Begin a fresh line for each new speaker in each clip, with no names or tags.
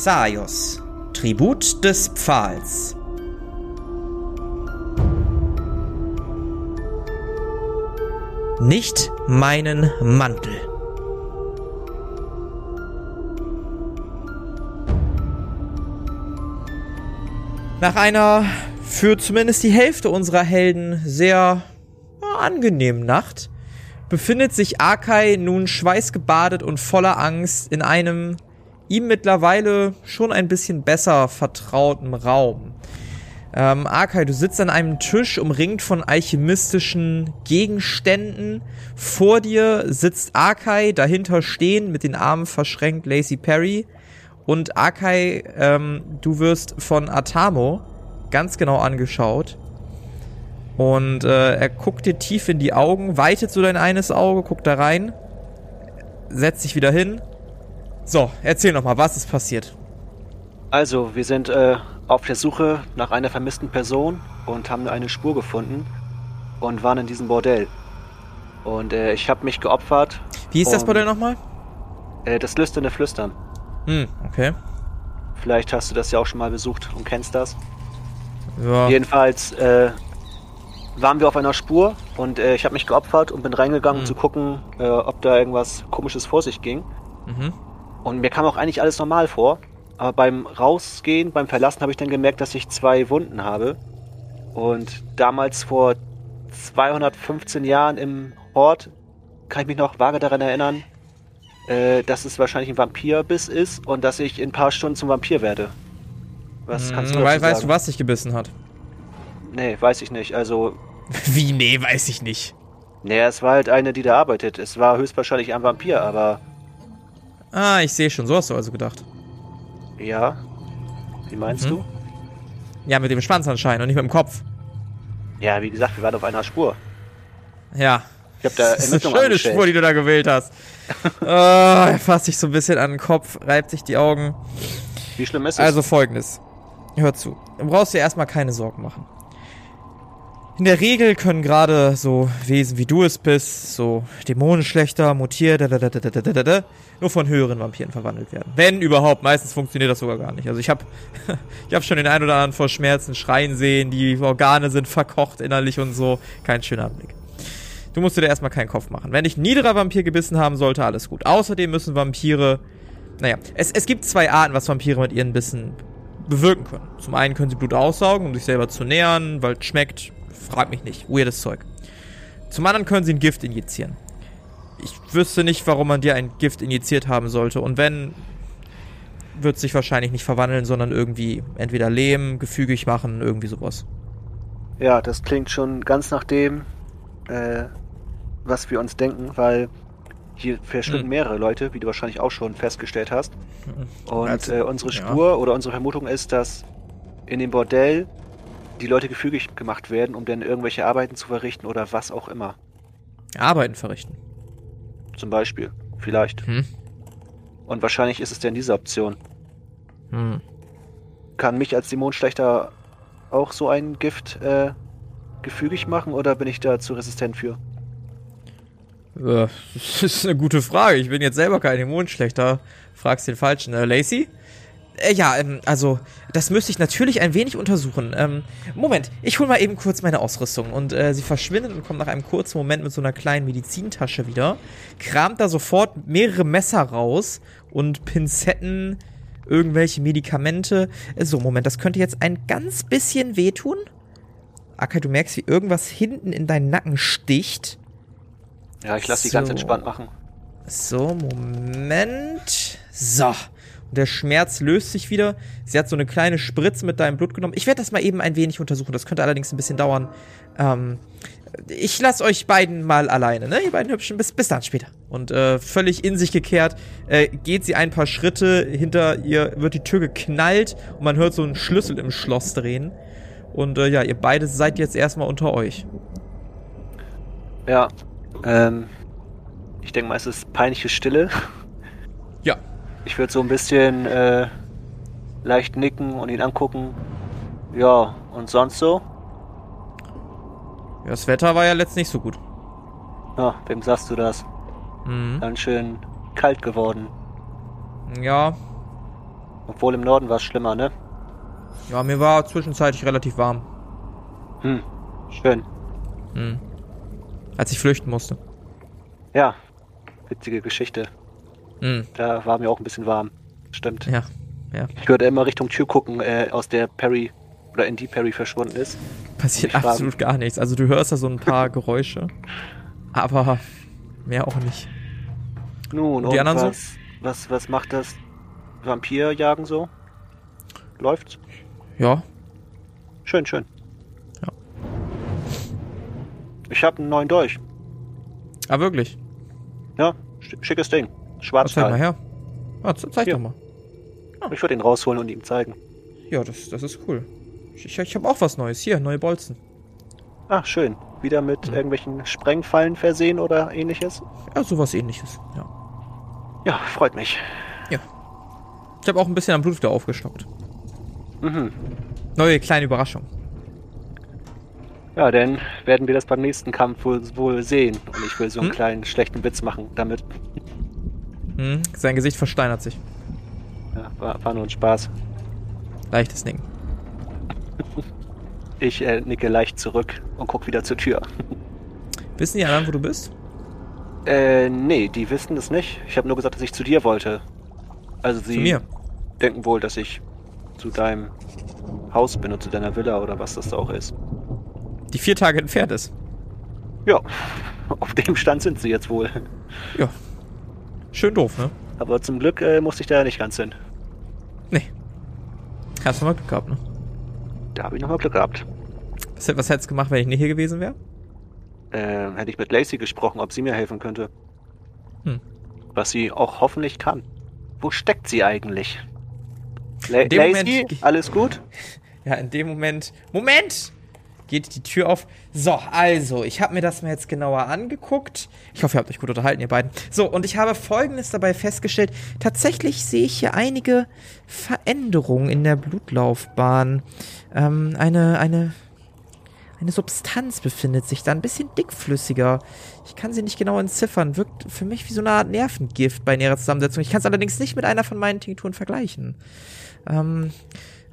Xaios, Tribut des Pfahls. Nicht meinen Mantel. Nach einer für zumindest die Hälfte unserer Helden sehr angenehmen Nacht befindet sich Akai nun schweißgebadet und voller Angst in einem ihm mittlerweile schon ein bisschen besser vertrauten Raum. Ähm, Akai, du sitzt an einem Tisch umringt von alchemistischen Gegenständen. Vor dir sitzt Akai, dahinter stehen mit den Armen verschränkt Lacey Perry. Und Akai, ähm, du wirst von Atamo ganz genau angeschaut. Und äh, er guckt dir tief in die Augen, weitet so dein eines Auge, guckt da rein, setzt sich wieder hin. So, erzähl noch mal, was ist passiert?
Also, wir sind äh, auf der Suche nach einer vermissten Person und haben eine Spur gefunden und waren in diesem Bordell. Und äh, ich habe mich geopfert.
Wie hieß das Bordell nochmal?
Äh, das lüsterne Flüstern.
Hm, okay.
Vielleicht hast du das ja auch schon mal besucht und kennst das.
Ja.
Jedenfalls äh, waren wir auf einer Spur und äh, ich habe mich geopfert und bin reingegangen, um
Mhm.
zu gucken, äh, ob da irgendwas Komisches vor sich ging.
Mhm.
Und mir kam auch eigentlich alles normal vor. Aber beim Rausgehen, beim Verlassen habe ich dann gemerkt, dass ich zwei Wunden habe. Und damals vor 215 Jahren im Hort kann ich mich noch vage daran erinnern, äh, dass es wahrscheinlich ein Vampirbiss ist und dass ich in ein paar Stunden zum Vampir werde. Was kannst du
Hm, wei- Weißt du,
sagen?
was dich gebissen hat?
Nee, weiß ich nicht. Also,
Wie? Nee, weiß ich nicht.
nee, es war halt eine, die da arbeitet. Es war höchstwahrscheinlich ein Vampir, aber
Ah, ich sehe schon, so hast du also gedacht.
ja. Wie meinst
Mhm.
du?
Ja, mit dem Schwanz anscheinend und nicht mit dem Kopf.
Ja, wie gesagt, wir waren auf einer Spur.
Ja.
Ich habe da
Das ist eine schöne
angestellt.
Spur, die du da gewählt hast. oh, er fasst sich so ein bisschen an den Kopf, reibt sich die Augen.
Wie schlimm ist es?
Also folgendes. Hör zu. Du brauchst dir erstmal keine Sorgen machen. In der Regel können gerade so Wesen wie du es bist, so Dämonenschlechter, mutiert, nur von höheren Vampiren verwandelt werden. Wenn überhaupt, meistens funktioniert das sogar gar nicht. Also ich habe ich hab schon den einen oder anderen vor Schmerzen schreien sehen, die Organe sind verkocht innerlich und so. Kein schöner Anblick. Du musst dir da erstmal keinen Kopf machen. Wenn ich ein niederer Vampir gebissen haben sollte, alles gut. Außerdem müssen Vampire, naja, es, es gibt zwei Arten, was Vampire mit ihren Bissen bewirken können. Zum einen können sie Blut aussaugen, um sich selber zu nähern, weil es schmeckt, Frag mich nicht. Weirdes Zeug. Zum anderen können sie ein Gift injizieren. Ich wüsste nicht, warum man dir ein Gift injiziert haben sollte. Und wenn, wird sich wahrscheinlich nicht verwandeln, sondern irgendwie entweder lähmen, gefügig machen, irgendwie sowas.
Ja, das klingt schon ganz nach dem, äh, was wir uns denken, weil hier verschwinden
Hm.
mehrere Leute, wie du wahrscheinlich auch schon festgestellt hast. Und
Also,
äh, unsere
ja.
Spur oder unsere Vermutung ist, dass in dem Bordell die Leute gefügig gemacht werden, um dann irgendwelche Arbeiten zu verrichten oder was auch immer.
Arbeiten verrichten.
Zum Beispiel. Vielleicht.
Hm.
Und wahrscheinlich ist es denn diese Option.
Hm.
Kann mich als Dämonenschlechter auch so ein Gift äh, gefügig machen oder bin ich da zu resistent für?
Äh, Das ist eine gute Frage. Ich bin jetzt selber kein Dämonenschlechter. Fragst den Falschen. Äh, Lacey? Äh, ja, ähm, also, das müsste ich natürlich ein wenig untersuchen. Ähm, Moment, ich hol mal eben kurz meine Ausrüstung. Und äh, sie verschwindet und kommt nach einem kurzen Moment mit so einer kleinen Medizintasche wieder. Kramt da sofort mehrere Messer raus und Pinzetten, irgendwelche Medikamente. Äh, So, Moment, das könnte jetzt ein ganz bisschen wehtun. Akai, du merkst, wie irgendwas hinten in deinen Nacken sticht.
Ja, ich lasse die ganz
So.
entspannt machen.
So, Moment. So. Und der Schmerz löst sich wieder. Sie hat so eine kleine Spritze mit deinem Blut genommen. Ich werde das mal eben ein wenig untersuchen. Das könnte allerdings ein bisschen dauern. Ähm, ich lasse euch beiden mal alleine, ne? Ihr beiden Hübschen. Bis, bis dann später. Und äh, völlig in sich gekehrt äh, geht sie ein paar Schritte. Hinter ihr wird die Tür geknallt und man hört so einen Schlüssel im Schloss drehen. Und äh, ja, ihr beide seid jetzt erstmal unter euch.
Ja. Ähm, ich denke mal, es ist peinliche Stille.
Ja.
Ich würde so ein bisschen äh, leicht nicken und ihn angucken. Ja, und sonst so?
Das Wetter war ja letzt nicht so gut.
Ja, wem sagst du das?
Mhm.
Ganz schön kalt geworden.
Ja.
Obwohl im Norden war es schlimmer, ne?
Ja, mir war zwischenzeitlich relativ warm.
Hm, schön.
Hm. Als ich flüchten musste.
Ja, witzige Geschichte.
Hm.
Da war mir auch ein bisschen warm. Stimmt.
Ja, ja.
Ich würde immer Richtung Tür gucken, äh, aus der Perry oder in die Perry verschwunden ist.
Passiert absolut gar nichts. Also du hörst da so ein paar Geräusche. Aber mehr auch nicht.
Nun,
Und die anderen so?
was, was, was macht das Vampirjagen so? Läuft's?
Ja.
Schön, schön.
Ja.
Ich habe einen neuen Dolch.
Ah, wirklich?
Ja, sch- schickes Ding.
Was zeig mal her. Ah, ze- zeig
Hier.
doch mal.
Ich würde ihn rausholen und ihm zeigen.
Ja, das, das ist cool. Ich, ich, habe auch was Neues. Hier, neue Bolzen.
Ah, schön. Wieder mit
Hm.
irgendwelchen Sprengfallen versehen oder ähnliches?
Ja, sowas ähnliches. Ja.
Ja, freut mich.
Ich habe auch ein bisschen am Blut wieder aufgestockt.
Mhm.
Neue kleine Überraschung.
Ja, dann werden wir das beim nächsten Kampf wohl, wohl sehen. Und ich will so einen
Hm?
kleinen schlechten Witz machen damit.
Hm, sein Gesicht versteinert sich.
Ja, war, war nur ein Spaß.
Leichtes Ding.
Ich äh, nicke leicht zurück und guck wieder zur Tür.
Wissen die anderen, wo du bist?
Äh, nee, die wissen das nicht. Ich habe nur gesagt, dass ich zu dir wollte. Also sie
Zu mir.
denken wohl, dass ich zu deinem Haus bin und zu deiner Villa oder was das da auch ist.
Die vier Tage entfernt ist.
Ja, auf dem Stand sind sie jetzt wohl.
Ja. Schön doof, ne?
Aber zum Glück äh, musste ich da ja nicht ganz hin.
Nee. Hast du mal Glück gehabt, ne?
Da habe ich nochmal Glück gehabt.
Was, was hättest du gemacht, wenn ich nicht hier gewesen wäre?
Ähm, hätte ich mit Lacey gesprochen, ob sie mir helfen könnte.
Hm.
Was sie auch hoffentlich kann. Wo steckt sie eigentlich? La Lacey,
Moment-
alles gut?
Ja, in dem Moment. Moment! Geht die Tür auf. So, also, ich habe mir das mal jetzt genauer angeguckt. Ich hoffe, ihr habt euch gut unterhalten, ihr beiden. So, und ich habe Folgendes dabei festgestellt. Tatsächlich sehe ich hier einige Veränderungen in der Blutlaufbahn. Ähm, eine, eine, eine Substanz befindet sich da, ein bisschen dickflüssiger. Ich kann sie nicht genau entziffern. Wirkt für mich wie so eine Art Nervengift bei näherer Zusammensetzung. Ich kann es allerdings nicht mit einer von meinen Tinkturen vergleichen. Ähm,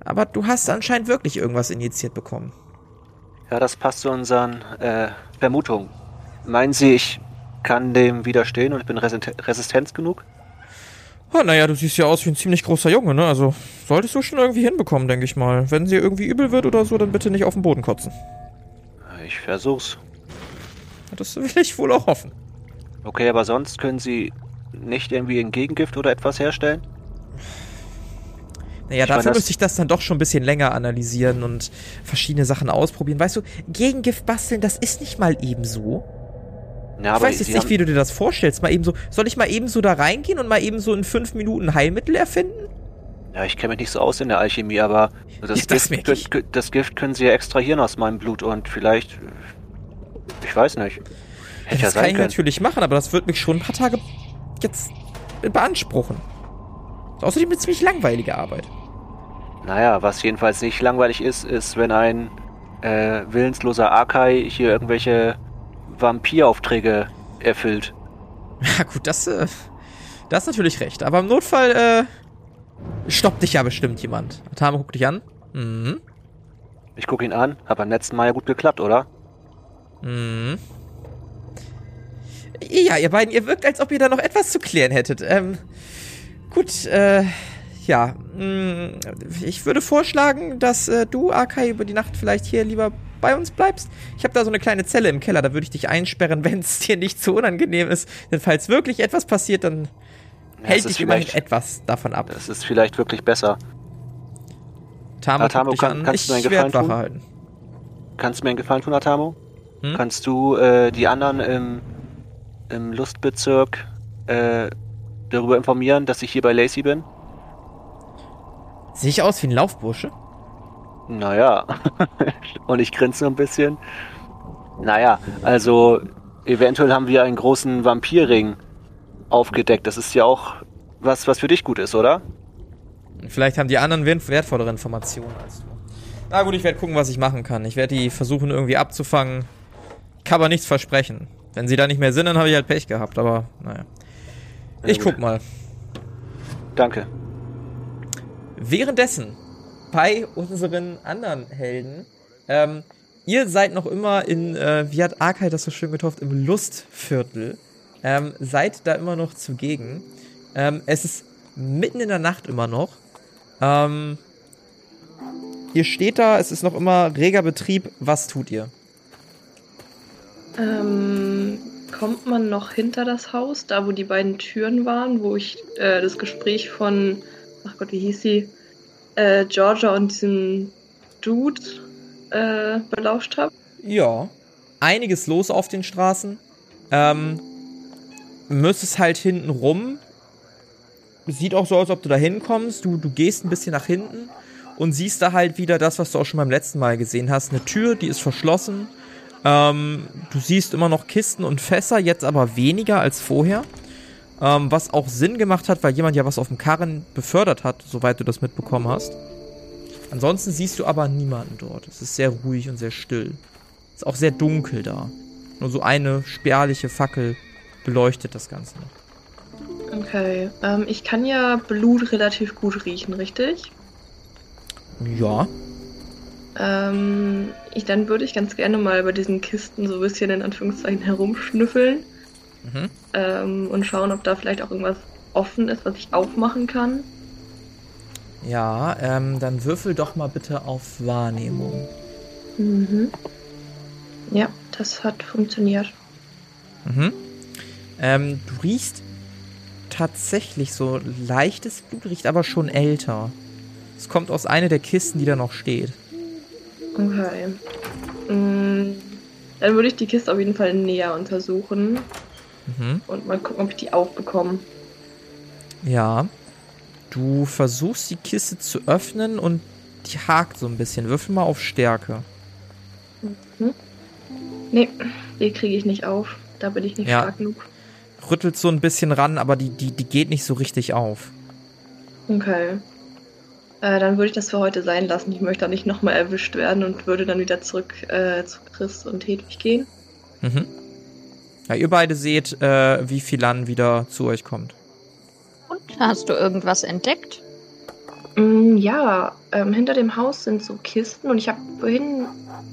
aber du hast anscheinend wirklich irgendwas injiziert bekommen.
Ja, das passt zu unseren äh, Vermutungen. Meinen Sie, ich kann dem widerstehen und ich bin resist resistent genug?
Oh, naja, du siehst ja aus wie ein ziemlich großer Junge, ne? Also solltest du schon irgendwie hinbekommen, denke ich mal. Wenn sie irgendwie übel wird oder so, dann bitte nicht auf den Boden kotzen.
Ich versuch's.
Das will ich wohl auch hoffen.
Okay, aber sonst können Sie nicht irgendwie ein Gegengift oder etwas herstellen?
Naja,
Ich
dafür müsste ich das dann doch schon ein bisschen länger analysieren und verschiedene Sachen ausprobieren. Weißt du, Gegengift basteln, das ist nicht mal ebenso.
Ja,
Ich weiß jetzt nicht, wie du dir das vorstellst. Mal ebenso. Soll ich mal ebenso da reingehen und mal ebenso in fünf Minuten Heilmittel erfinden?
Ja, ich kenne mich nicht so aus in der Alchemie, aber das,
Ja, das
Gift, das Gift können Sie ja extrahieren aus meinem Blut und vielleicht. Ich weiß nicht. Ja
das kann
sein
ich
können.
natürlich machen, aber das wird mich schon ein paar Tage jetzt beanspruchen. Außerdem eine ziemlich langweilige Arbeit.
Naja, was jedenfalls nicht langweilig ist, ist, wenn ein äh, willensloser Akai hier irgendwelche Vampiraufträge erfüllt.
Ja gut, das, äh, das ist natürlich recht. Aber im Notfall, äh, stoppt dich ja bestimmt jemand. Atame, guck dich an. Mhm.
Ich gucke ihn an, hat beim letzten Mal ja gut geklappt, oder?
Mhm. Ja, ihr beiden, ihr wirkt, als ob ihr da noch etwas zu klären hättet. Ähm, gut, äh, ja. mh, Ich würde vorschlagen, dass äh, du, Akai, über die Nacht vielleicht hier lieber bei uns bleibst. Ich habe da so eine kleine Zelle im Keller, da würde ich dich einsperren, wenn es dir nicht zu unangenehm ist. Denn falls wirklich etwas passiert, dann
Ja,
hält dich immerhin etwas davon ab.
Das ist vielleicht wirklich besser.
Tamo,
Tamo,
guck dich
kann-
an.
kannst
Ich
du mir einen Gefallen tun?
halten.
Kannst du mir einen Gefallen tun, Atamo?
Hm?
Kannst du äh, die anderen im, im Lustbezirk äh, darüber informieren, dass ich hier bei Lacey bin?
Sehe ich aus wie ein Laufbursche?
Naja. Und ich grinse ein bisschen. Naja, also eventuell haben wir einen großen Vampirring aufgedeckt. Das ist ja auch was, was für dich gut ist, oder?
Vielleicht haben die anderen wert- wertvollere Informationen als du. Na gut, ich werde gucken, was ich machen kann. Ich werde die versuchen irgendwie abzufangen. Kann aber nichts versprechen. Wenn sie da nicht mehr sind, dann habe ich halt Pech gehabt. Aber naja. Ich guck mal.
Danke.
Währenddessen, bei unseren anderen Helden, ähm, ihr seid noch immer in, äh, wie hat Arkay das so schön getauft, im Lustviertel. Ähm, seid da immer noch zugegen. Ähm, es ist mitten in der Nacht immer noch. Ähm, ihr steht da, es ist noch immer reger Betrieb. Was tut ihr?
Ähm, kommt man noch hinter das Haus, da wo die beiden Türen waren, wo ich äh, das Gespräch von, ach Gott, wie hieß sie, äh, Georgia und diesem Dude äh, belauscht habe?
Ja. Einiges los auf den Straßen. Ähm, müsstest halt hinten rum. Sieht auch so aus, als ob du da hinkommst. Du, du gehst ein bisschen nach hinten und siehst da halt wieder das, was du auch schon beim letzten Mal gesehen hast. Eine Tür, die ist verschlossen. Ähm, du siehst immer noch Kisten und Fässer, jetzt aber weniger als vorher. Ähm, was auch Sinn gemacht hat, weil jemand ja was auf dem Karren befördert hat, soweit du das mitbekommen hast. Ansonsten siehst du aber niemanden dort. Es ist sehr ruhig und sehr still. Es ist auch sehr dunkel da. Nur so eine spärliche Fackel beleuchtet das Ganze noch.
Okay, ähm, ich kann ja Blut relativ gut riechen, richtig?
Ja.
Ähm, ich, dann würde ich ganz gerne mal bei diesen Kisten so ein bisschen in Anführungszeichen herumschnüffeln
Mhm.
ähm, und schauen, ob da vielleicht auch irgendwas offen ist, was ich aufmachen kann.
Ja, ähm, dann würfel doch mal bitte auf Wahrnehmung.
Mhm. Ja, das hat funktioniert.
Mhm. Ähm, du riechst tatsächlich so leichtes Blut, riecht aber schon älter. Es kommt aus einer der Kisten, die da noch steht.
Okay. Mm, Dann würde ich die Kiste auf jeden Fall näher untersuchen
Mhm.
und mal gucken, ob ich die aufbekomme.
Ja. Du versuchst die Kiste zu öffnen und die hakt so ein bisschen. Würfel mal auf Stärke.
Nee, die kriege ich nicht auf. Da bin ich nicht
Ja.
stark genug.
Rüttelt so ein bisschen ran, aber die, die, die geht nicht so richtig auf.
Okay. Äh, dann würde ich das für heute sein lassen. Ich möchte da nicht nochmal erwischt werden und würde dann wieder zurück äh, zu Chris und Hedwig gehen.
Mhm. Ja, ihr beide seht, äh, wie Philan wieder zu euch kommt.
Und hast du irgendwas entdeckt?
Mm, ja, ähm, hinter dem Haus sind so Kisten und ich habe vorhin,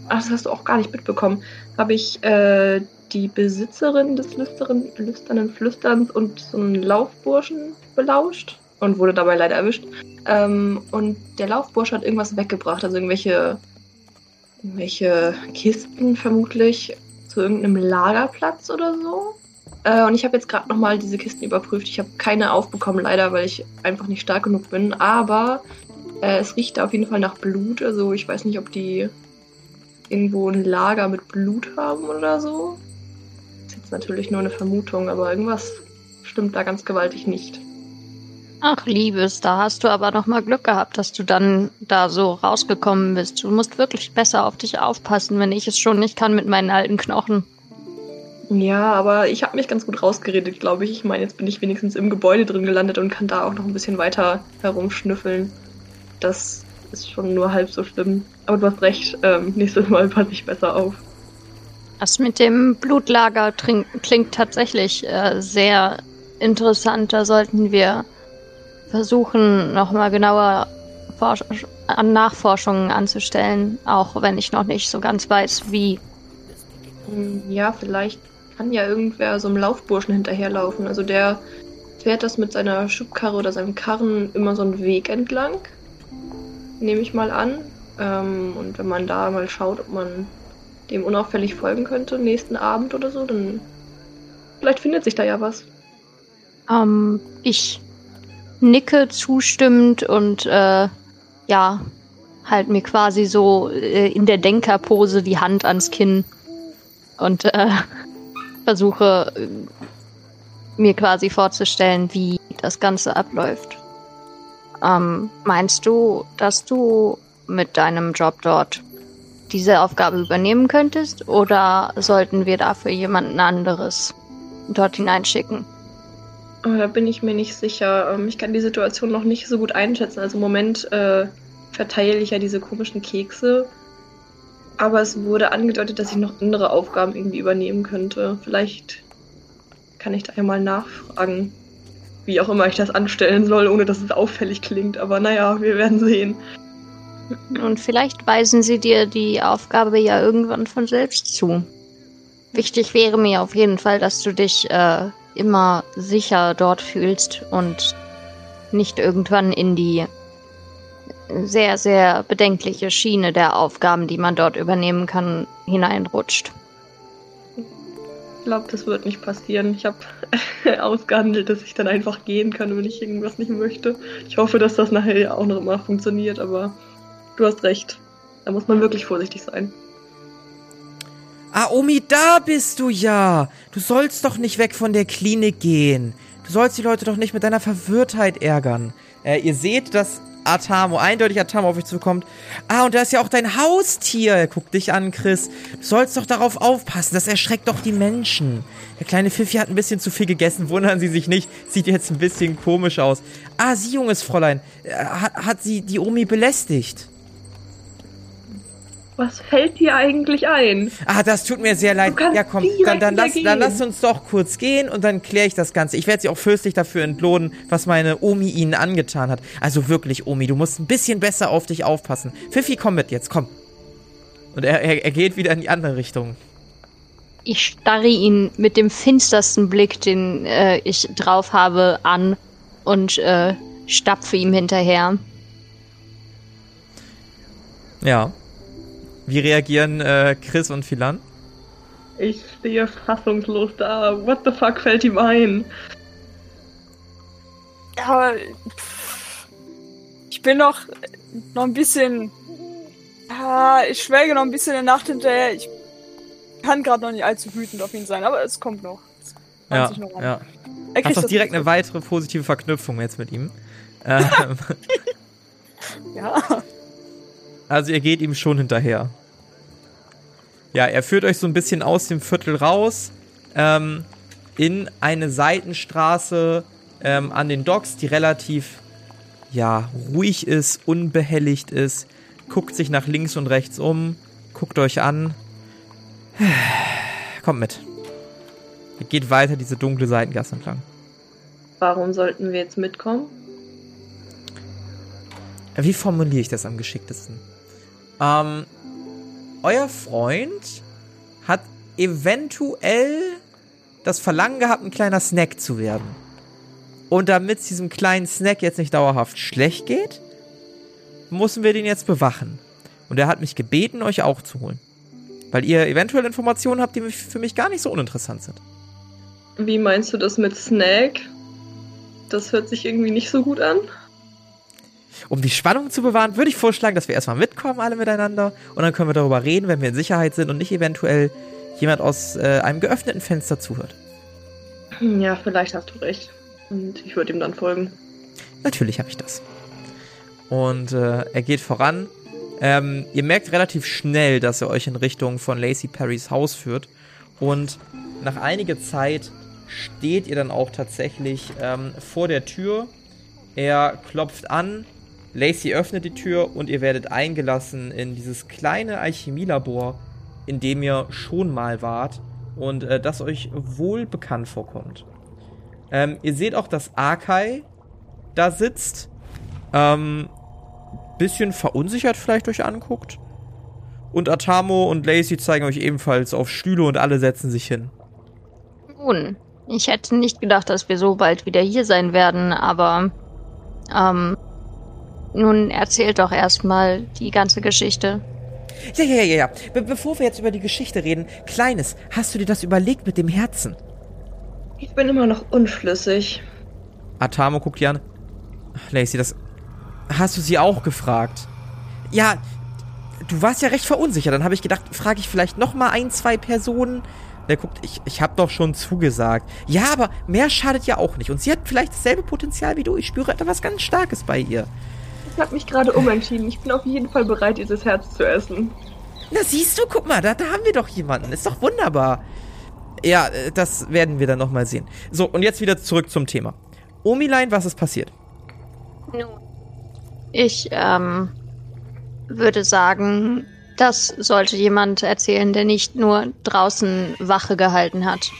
ach, das hast du auch gar nicht mitbekommen, habe ich äh, die Besitzerin des lüsteren, lüsternen Flüsterns und so einen Laufburschen belauscht und wurde dabei leider erwischt. Ähm, und der Laufbursche hat irgendwas weggebracht, also irgendwelche, irgendwelche Kisten vermutlich zu irgendeinem Lagerplatz oder so. Äh, und ich habe jetzt gerade nochmal diese Kisten überprüft. Ich habe keine aufbekommen, leider, weil ich einfach nicht stark genug bin. Aber äh, es riecht auf jeden Fall nach Blut. Also ich weiß nicht, ob die irgendwo ein Lager mit Blut haben oder so. ist jetzt natürlich nur eine Vermutung, aber irgendwas stimmt da ganz gewaltig nicht.
Ach, Liebes, da hast du aber noch mal Glück gehabt, dass du dann da so rausgekommen bist. Du musst wirklich besser auf dich aufpassen, wenn ich es schon nicht kann mit meinen alten Knochen.
Ja, aber ich habe mich ganz gut rausgeredet, glaube ich. Ich meine, jetzt bin ich wenigstens im Gebäude drin gelandet und kann da auch noch ein bisschen weiter herumschnüffeln. Das ist schon nur halb so schlimm. Aber du hast recht, ähm, nächstes Mal passe ich besser auf.
Das mit dem Blutlager klingt tatsächlich äh, sehr interessant. Da sollten wir versuchen, nochmal genauer Forsch an Nachforschungen anzustellen, auch wenn ich noch nicht so ganz weiß, wie.
Hm, Ja, vielleicht kann ja irgendwer so einem Laufburschen hinterherlaufen. Also der fährt das mit seiner Schubkarre oder seinem Karren immer so einen Weg entlang. Nehme ich mal an. Ähm, und wenn man da mal schaut, ob man dem unauffällig folgen könnte, nächsten Abend oder so, dann vielleicht findet sich da ja was.
Ähm, ich nicke zustimmend und äh, ja, halt mir quasi so äh, in der Denkerpose die Hand ans Kinn und äh, versuche äh, mir quasi vorzustellen, wie das Ganze abläuft. Ähm, meinst du, dass du mit deinem Job dort diese Aufgabe übernehmen könntest oder sollten wir dafür jemanden anderes dort hineinschicken?
Aber da bin ich mir nicht sicher. Ähm, Ich kann die Situation noch nicht so gut einschätzen. Also im Moment äh, verteile ich ja diese komischen Kekse. Aber es wurde angedeutet, dass ich noch andere Aufgaben irgendwie übernehmen könnte. Vielleicht kann ich da ja mal nachfragen. wie auch immer ich das anstellen soll, ohne dass es auffällig klingt. Aber naja, wir werden sehen.
Und vielleicht weisen sie dir die Aufgabe ja irgendwann von selbst zu. Wichtig wäre mir auf jeden Fall, dass du dich äh, immer sicher dort fühlst und nicht irgendwann in die sehr, sehr bedenkliche Schiene der Aufgaben, die man dort übernehmen kann, hineinrutscht.
Ich glaube, das wird nicht passieren. Ich habe ausgehandelt, dass ich dann einfach gehen kann, wenn ich irgendwas nicht möchte. Ich hoffe, dass das nachher auch noch mal funktioniert, aber du hast recht. Da muss man wirklich vorsichtig sein.
Ah, Omi, da bist du ja. Du sollst doch nicht weg von der Klinik gehen. Du sollst die Leute doch nicht mit deiner Verwirrtheit ärgern. Äh, ihr seht, dass Atamo, eindeutig Atamo auf euch zukommt. Ah, und da ist ja auch dein Haustier. Guck dich an, Chris. Du sollst doch darauf aufpassen. Das erschreckt doch die Menschen. Der kleine Pfiffi hat ein bisschen zu viel gegessen. Wundern Sie sich nicht. Sieht jetzt ein bisschen komisch aus. Ah, Sie, junges Fräulein. Äh, hat, hat sie die Omi belästigt?
Was fällt dir eigentlich ein?
Ah, das tut mir sehr leid. Ja, komm, dann, dann, lass, dann lass uns doch kurz gehen und dann kläre ich das Ganze. Ich werde sie auch fürstlich dafür entlohnen, was meine Omi ihnen angetan hat. Also wirklich, Omi, du musst ein bisschen besser auf dich aufpassen. Pfiffi, komm mit jetzt, komm. Und er, er, er geht wieder in die andere Richtung.
Ich starre ihn mit dem finstersten Blick, den äh, ich drauf habe, an und äh, stapfe ihm hinterher.
Ja. Wie reagieren äh, Chris und Philan?
Ich stehe fassungslos da. What the fuck fällt ihm ein?
Ja, pff, ich bin noch, noch ein bisschen. Ja, ich schwelge noch ein bisschen in der Nacht hinterher. Ich kann gerade noch nicht allzu wütend auf ihn sein, aber es kommt noch. Es
Ja,
sich noch an.
ja.
Er
Hast
kriegt
doch direkt eine weitere positive Verknüpfung jetzt mit ihm. Ähm,
Ja.
Also ihr geht ihm schon hinterher. Ja, er führt euch so ein bisschen aus dem Viertel raus ähm, in eine Seitenstraße ähm, an den Docks, die relativ ja ruhig ist, unbehelligt ist. Guckt sich nach links und rechts um, guckt euch an. Kommt mit. Er geht weiter diese dunkle Seitengasse entlang.
Warum sollten wir jetzt mitkommen?
Wie formuliere ich das am geschicktesten? Ähm, euer Freund hat eventuell das Verlangen gehabt, ein kleiner Snack zu werden. Und damit es diesem kleinen Snack jetzt nicht dauerhaft schlecht geht, müssen wir den jetzt bewachen. Und er hat mich gebeten, euch auch zu holen. Weil ihr eventuell Informationen habt, die für mich gar nicht so uninteressant sind.
Wie meinst du das mit Snack? Das hört sich irgendwie nicht so gut an.
Um die Spannung zu bewahren, würde ich vorschlagen, dass wir erstmal mitkommen, alle miteinander. Und dann können wir darüber reden, wenn wir in Sicherheit sind und nicht eventuell jemand aus äh, einem geöffneten Fenster zuhört.
Hm, Ja, vielleicht hast du recht. Und ich würde ihm dann folgen.
Natürlich habe ich das. Und äh, er geht voran. Ähm, ihr merkt relativ schnell, dass er euch in Richtung von Lacey Perrys Haus führt. Und nach einiger Zeit steht ihr dann auch tatsächlich ähm, vor der Tür. Er klopft an, Lacey öffnet die Tür und ihr werdet eingelassen in dieses kleine Alchemielabor, in dem ihr schon mal wart und äh, das euch wohl bekannt vorkommt. Ähm, ihr seht auch, dass Arkai da sitzt, ähm, bisschen verunsichert vielleicht euch anguckt. Und Atamo und Lacey zeigen euch ebenfalls auf Stühle und alle setzen sich hin.
Nun, ich hätte nicht gedacht, dass wir so bald wieder hier sein werden, aber ähm, nun erzählt doch erstmal die ganze Geschichte.
Ja, ja, ja, ja. Be bevor wir jetzt über die Geschichte reden, Kleines, hast du dir das überlegt mit dem Herzen?
Ich bin immer noch unschlüssig.
Atamo guckt die an. Lacey, das hast du sie auch gefragt? Ja, du warst ja recht verunsichert. Dann habe ich gedacht, frage ich vielleicht noch mal ein, zwei Personen. Der guckt, ich, ich habe doch schon zugesagt. Ja, aber mehr schadet ja auch nicht. Und sie hat vielleicht dasselbe Potenzial wie du. Ich spüre etwas ganz Starkes bei ihr.
Ich habe mich gerade umentschieden. Ich bin auf jeden Fall bereit, dieses Herz zu essen.
Na, siehst du, guck mal, da, da haben wir doch jemanden. Ist doch wunderbar. Ja, äh, das werden wir dann noch mal sehen. So, und jetzt wieder zurück zum Thema. Omilein, was ist passiert?
Nun. Ich ähm, würde sagen, das sollte jemand erzählen, der nicht nur draußen Wache gehalten hat.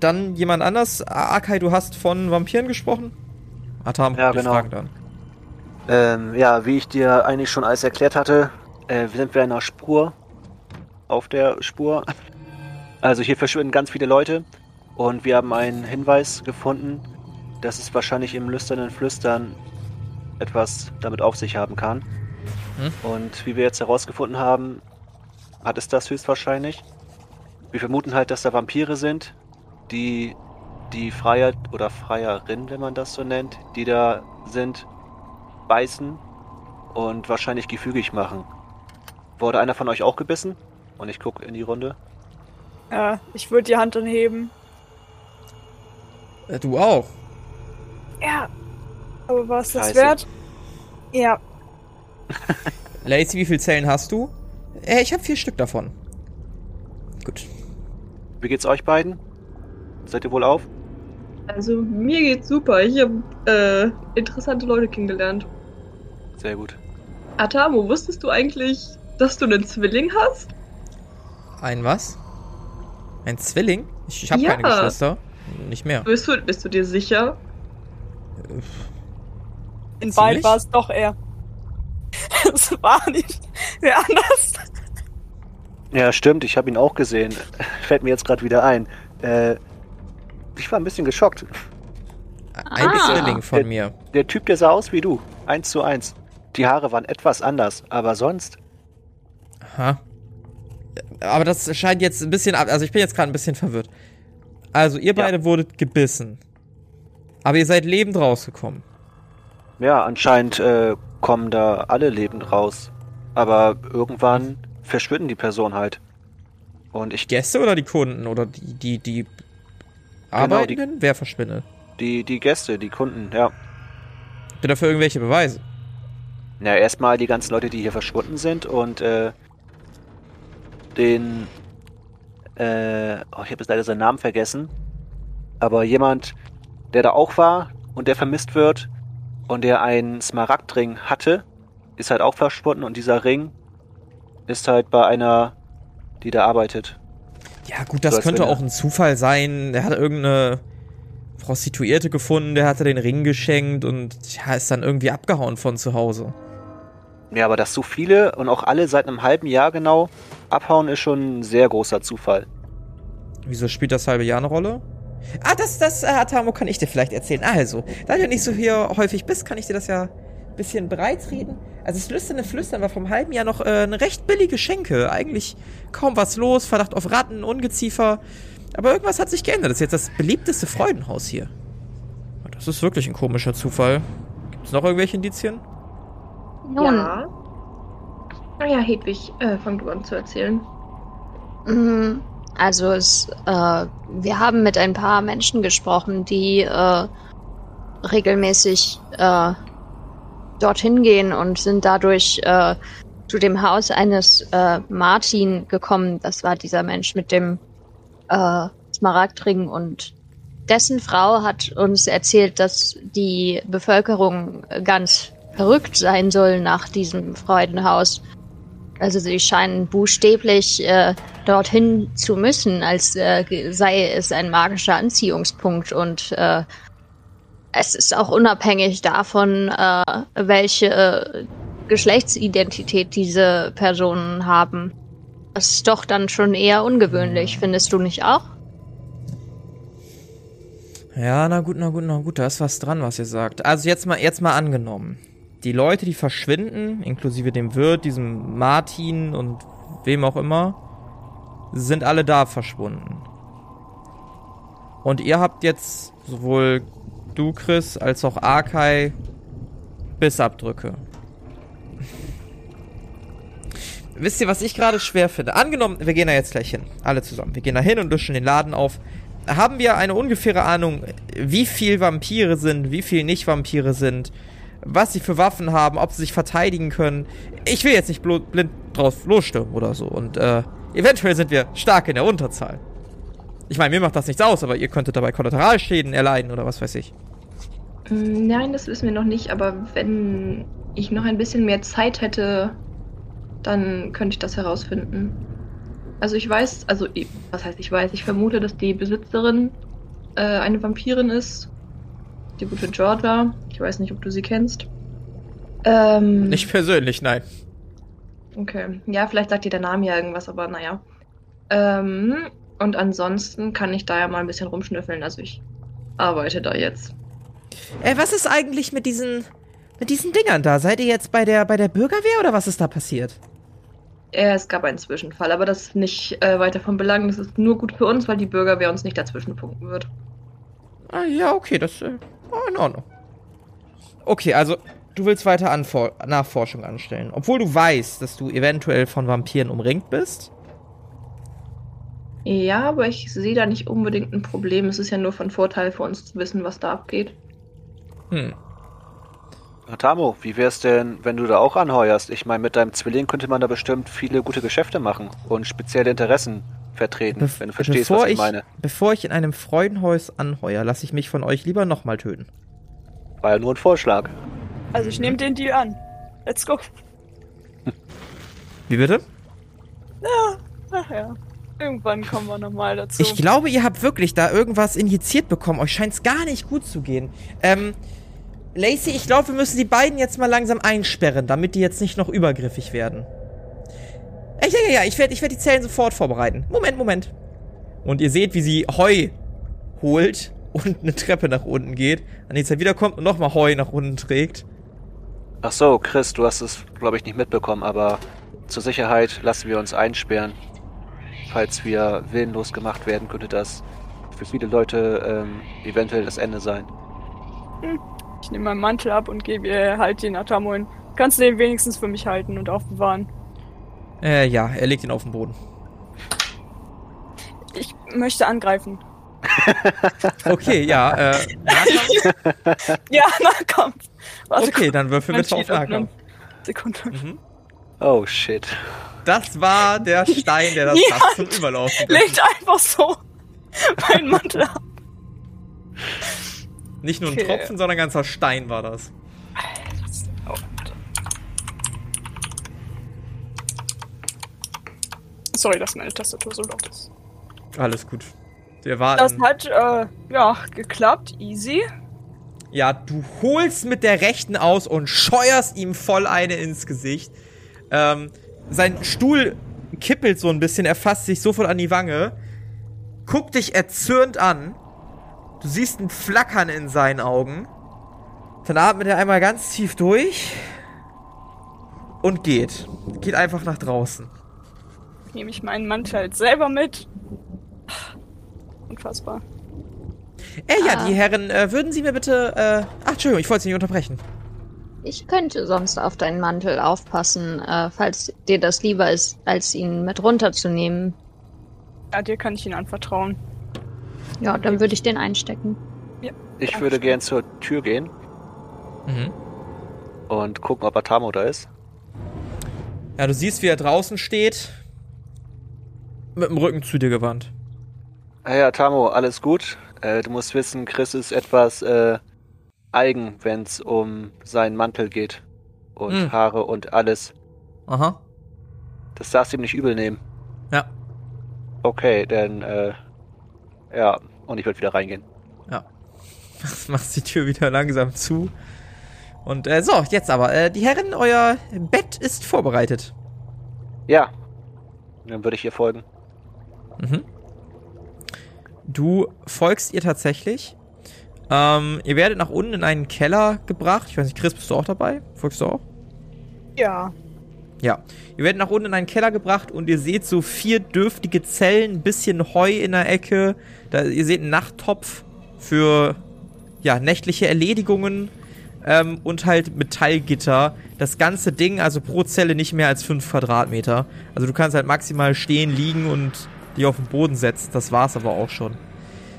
Dann jemand anders. Akai, du hast von Vampiren gesprochen? Atam,
Ja, genau.
Frage dann.
Ähm, ja, wie ich dir eigentlich schon alles erklärt hatte, äh, sind wir in einer Spur. Auf der Spur. Also hier verschwinden ganz viele Leute. Und wir haben einen Hinweis gefunden, dass es wahrscheinlich im lüsternen Flüstern etwas damit auf sich haben kann.
Hm.
Und wie wir jetzt herausgefunden haben, hat es das höchstwahrscheinlich. Wir vermuten halt, dass da Vampire sind, die die Freier oder Freierin, wenn man das so nennt, die da sind, beißen und wahrscheinlich gefügig machen. Wurde einer von euch auch gebissen? Und ich gucke in die Runde.
Ja, ich würde die Hand dann heben.
Äh, du auch.
Ja. Aber war es das wert? Ja.
Lacey, wie viele Zellen hast du? Äh, ich habe vier Stück davon. Gut.
Wie geht's euch beiden? Seid ihr wohl auf?
Also mir geht's super. Ich habe äh, interessante Leute kennengelernt.
Sehr gut.
Atamo, wusstest du eigentlich, dass du einen Zwilling hast?
Ein was? Ein Zwilling? Ich, ich habe
Ja.
keine Geschwister. Nicht mehr.
Bist du, bist du dir sicher?
In
Ziemlich?
beiden war es doch er. Es war nicht wer anders.
Ja, stimmt, ich habe ihn auch gesehen. Fällt mir jetzt gerade wieder ein. Äh, ich war ein bisschen geschockt.
Ein
Ah.
Zwilling von mir.
Der Typ, der sah aus wie du. Eins zu eins. Die Haare waren etwas anders, aber sonst.
Aha. Aber das scheint jetzt ein bisschen ab. Also ich bin jetzt gerade ein bisschen verwirrt. Also ihr beide wurdet gebissen. Aber ihr seid lebend rausgekommen.
Ja, anscheinend äh, kommen da alle lebend raus. Aber irgendwann verschwinden die Personen halt. Und ich,
Gäste oder die Kunden oder die, die, die
Genau,
Arbeitenden? Wer verschwindet?
die, die Gäste, die Kunden, ja.
Habt ihr dafür irgendwelche Beweise?
Ja, erstmal die ganzen Leute, die hier verschwunden sind und äh, den, äh, oh, ich habe jetzt leider seinen Namen vergessen, aber jemand, der da auch war und der vermisst wird und der einen Smaragdring hatte, ist halt auch verschwunden und dieser Ring ist halt bei einer, die da arbeitet.
Ja, gut, das
So,
könnte auch ein Zufall sein. Der hat irgendeine Prostituierte gefunden, der hatte den Ring geschenkt und ja, ist dann irgendwie abgehauen von zu Hause.
Ja, aber dass so viele und auch alle seit einem halben Jahr genau abhauen, ist schon ein sehr großer Zufall.
Wieso spielt das halbe Jahr eine Rolle? Ah, das, das, äh, Atamo, kann ich dir vielleicht erzählen. Also, da du nicht so hier häufig bist, kann ich dir das ja ein bisschen bereitreden. Also, das lüsterne Flüstern war vom halben Jahr noch äh, eine recht billige Schenke. Eigentlich kaum was los, Verdacht auf Ratten, Ungeziefer. Aber irgendwas hat sich geändert. Das ist jetzt das beliebteste Freudenhaus hier. Das ist wirklich ein komischer Zufall. Gibt's noch irgendwelche Indizien?
Nun,
Ja. Naja, Hedwig, äh, fang du an zu erzählen.
Mm, Also es, äh, wir haben mit ein paar Menschen gesprochen, die äh, regelmäßig äh, dorthin gehen und sind dadurch äh, zu dem Haus eines äh, Martin gekommen. Das war dieser Mensch mit dem äh, Smaragdring und dessen Frau hat uns erzählt, dass die Bevölkerung ganz verrückt sein soll nach diesem Freudenhaus. Also sie scheinen buchstäblich äh, dorthin zu müssen, als äh, sei es ein magischer Anziehungspunkt. Und äh, es ist auch unabhängig davon, äh, welche äh, Geschlechtsidentität diese Personen haben. Das ist doch dann schon eher ungewöhnlich, findest du nicht auch?
Ja, na gut, na gut, na gut, da ist was dran, was ihr sagt. Also jetzt mal, jetzt mal angenommen. Die Leute, die verschwinden, inklusive dem Wirt, diesem Martin und wem auch immer, sind alle da verschwunden. Und ihr habt jetzt sowohl du, Chris, als auch Arkai Bissabdrücke. Wisst ihr, was ich gerade schwer finde? Angenommen, wir gehen da jetzt gleich hin. Alle zusammen. Wir gehen da hin und löschen den Laden auf. Haben wir eine ungefähre Ahnung, wie viel Vampire sind, wie viel nicht Vampire sind, was sie für Waffen haben, ob sie sich verteidigen können. Ich will jetzt nicht blind drauf losstürmen oder so. Und äh, eventuell sind wir stark in der Unterzahl. Ich meine, mir macht das nichts aus, aber ihr könntet dabei Kollateralschäden erleiden oder was weiß ich.
Mm, Nein, das wissen wir noch nicht, aber wenn ich noch ein bisschen mehr Zeit hätte, dann könnte ich das herausfinden. Also ich weiß, also was heißt ich weiß, ich vermute, dass die Besitzerin äh, eine Vampirin ist. Die gute Georgia. Ich weiß nicht, ob du sie kennst. Ähm,
Nicht persönlich, nein.
Okay. Ja, vielleicht sagt dir der Name ja irgendwas, aber naja. Ähm, und ansonsten kann ich da ja mal ein bisschen rumschnüffeln. Also ich arbeite da jetzt.
Äh, was ist eigentlich mit diesen, mit diesen Dingern da? Seid ihr jetzt bei der, bei der Bürgerwehr oder was ist da passiert?
Äh, Es gab einen Zwischenfall, aber das ist nicht äh, weiter von Belang. Das ist nur gut für uns, weil die Bürgerwehr uns nicht dazwischen funken wird.
Ah, ja, okay, das, äh, in Ordnung. Okay, also, du willst weiter Anfor Nachforschung anstellen. Obwohl du weißt, dass du eventuell von Vampiren umringt bist.
Ja, aber ich sehe da nicht unbedingt ein Problem. Es ist ja nur von Vorteil für uns zu wissen, was da abgeht.
Hm.
Na, Tamo, wie wär's denn, wenn du da auch anheuerst? Ich meine, mit deinem Zwilling könnte man da bestimmt viele gute Geschäfte machen und spezielle Interessen vertreten,
Bef-
wenn du verstehst,
bevor
was ich
ich,
meine.
Bevor ich in einem Freudenhaus anheuer, lasse ich mich von euch lieber nochmal töten.
War ja nur ein Vorschlag.
Also ich nehme den Deal an. Let's go.
Wie bitte?
Ach ja. Irgendwann kommen wir nochmal dazu.
Ich glaube, ihr habt wirklich da irgendwas injiziert bekommen. Euch scheint's gar nicht gut zu gehen. Ähm, Lacey, ich glaube, wir müssen die beiden jetzt mal langsam einsperren, damit die jetzt nicht noch übergriffig werden. Ja, ja, ja, ich werde ich werd die Zellen sofort vorbereiten. Moment, Moment. Und ihr seht, wie sie Heu holt und eine Treppe nach unten geht. An die Zeit wiederkommt und nochmal Heu nach unten trägt.
Ach so, Chris, du hast es, glaube ich, nicht mitbekommen, aber zur Sicherheit lassen wir uns einsperren. Falls wir willenlos gemacht werden, könnte das für viele Leute ähm, eventuell das Ende sein.
Ich nehme meinen Mantel ab und gebe ihr halt den Atamo hin. Kannst du den wenigstens für mich halten und aufbewahren?
Äh, ja, er legt ihn auf den Boden.
Ich möchte angreifen.
Okay, ja, äh, Nahkampf?
Ja, Nahkampf. Warte,
Okay, dann würfel
mein
bitte auf. Nahkampf.
Sekunde.
Mhm.
Oh shit.
Das war der Stein, der das
Ja.
Fass zum Überlaufen bringt.
Legt einfach so meinen Mantel ab.
Nicht nur ein
Okay.
Tropfen, sondern ein ganzer Stein war das.
Sorry, dass meine Tastatur so laut ist.
Alles gut. Wir
Das
warten.
hat, äh, ja, geklappt. Easy.
Ja, du holst mit der rechten aus und scheuerst ihm voll eine ins Gesicht. Ähm, sein Stuhl kippelt so ein bisschen, er fasst sich sofort an die Wange, guckt dich erzürnt an. Du siehst ein Flackern in seinen Augen. Dann atmet er einmal ganz tief durch und geht. Geht einfach nach draußen.
Nehme ich meinen Mantel halt selber mit. Unfassbar.
Äh, ja,
Ah.
die Herren, äh, würden Sie mir bitte, äh, ach, Entschuldigung, ich wollte Sie nicht unterbrechen.
Ich könnte sonst auf deinen Mantel aufpassen, äh, falls dir das lieber ist, als ihn mit runterzunehmen.
Ja, dir kann ich ihn anvertrauen.
Ja, dann würde ich den einstecken.
Ich würde gern zur Tür gehen
Mhm.
und gucken, ob Atamo da ist.
Ja, du siehst, wie er draußen steht. Mit dem Rücken zu dir gewandt.
Hey Atamo, alles gut? Äh, du musst wissen, Chris ist etwas äh, eigen, wenn es um seinen Mantel geht. Und
Hm.
Haare und alles.
Aha.
Das darfst du ihm nicht übel nehmen.
Ja.
Okay, dann, äh, ja, und ich würde wieder reingehen.
Ja. Machst die Tür wieder langsam zu. Und äh, so, jetzt aber. Äh, die Herren, euer Bett ist vorbereitet.
Ja, dann würde ich ihr folgen.
Mhm. Du folgst ihr tatsächlich. Ähm, ihr werdet nach unten in einen Keller gebracht. Ich weiß nicht, Chris, bist du auch dabei? Folgst du auch?
Ja.
Ja. Ihr werdet nach unten in einen Keller gebracht und ihr seht so vier dürftige Zellen, ein bisschen Heu in der Ecke. Da, ihr seht einen Nachttopf für ja, nächtliche Erledigungen ähm, und halt Metallgitter. Das ganze Ding, also pro Zelle nicht mehr als 5 Quadratmeter. Also du kannst halt maximal stehen, liegen und die auf den Boden setzen. Das war's aber auch schon.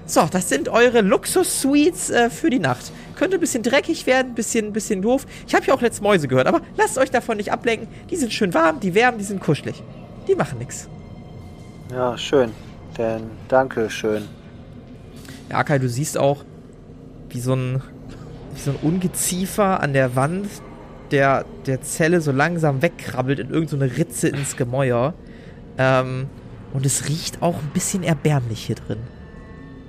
So, das sind eure Luxus-Suites äh, für die Nacht. Könnte ein bisschen dreckig werden, bisschen, bisschen doof. Ich habe ja auch letzte Mäuse gehört, aber lasst euch davon nicht ablenken. Die sind schön warm, die wärmen, die sind kuschelig. Die machen nix.
Ja, schön. Denn danke schön.
Ja, Akai, du siehst auch, wie so ein, wie so ein Ungeziefer an der Wand der, der Zelle so langsam wegkrabbelt in irgendeine Ritze ins Gemäuer. Ähm, Und es riecht auch ein bisschen erbärmlich hier drin.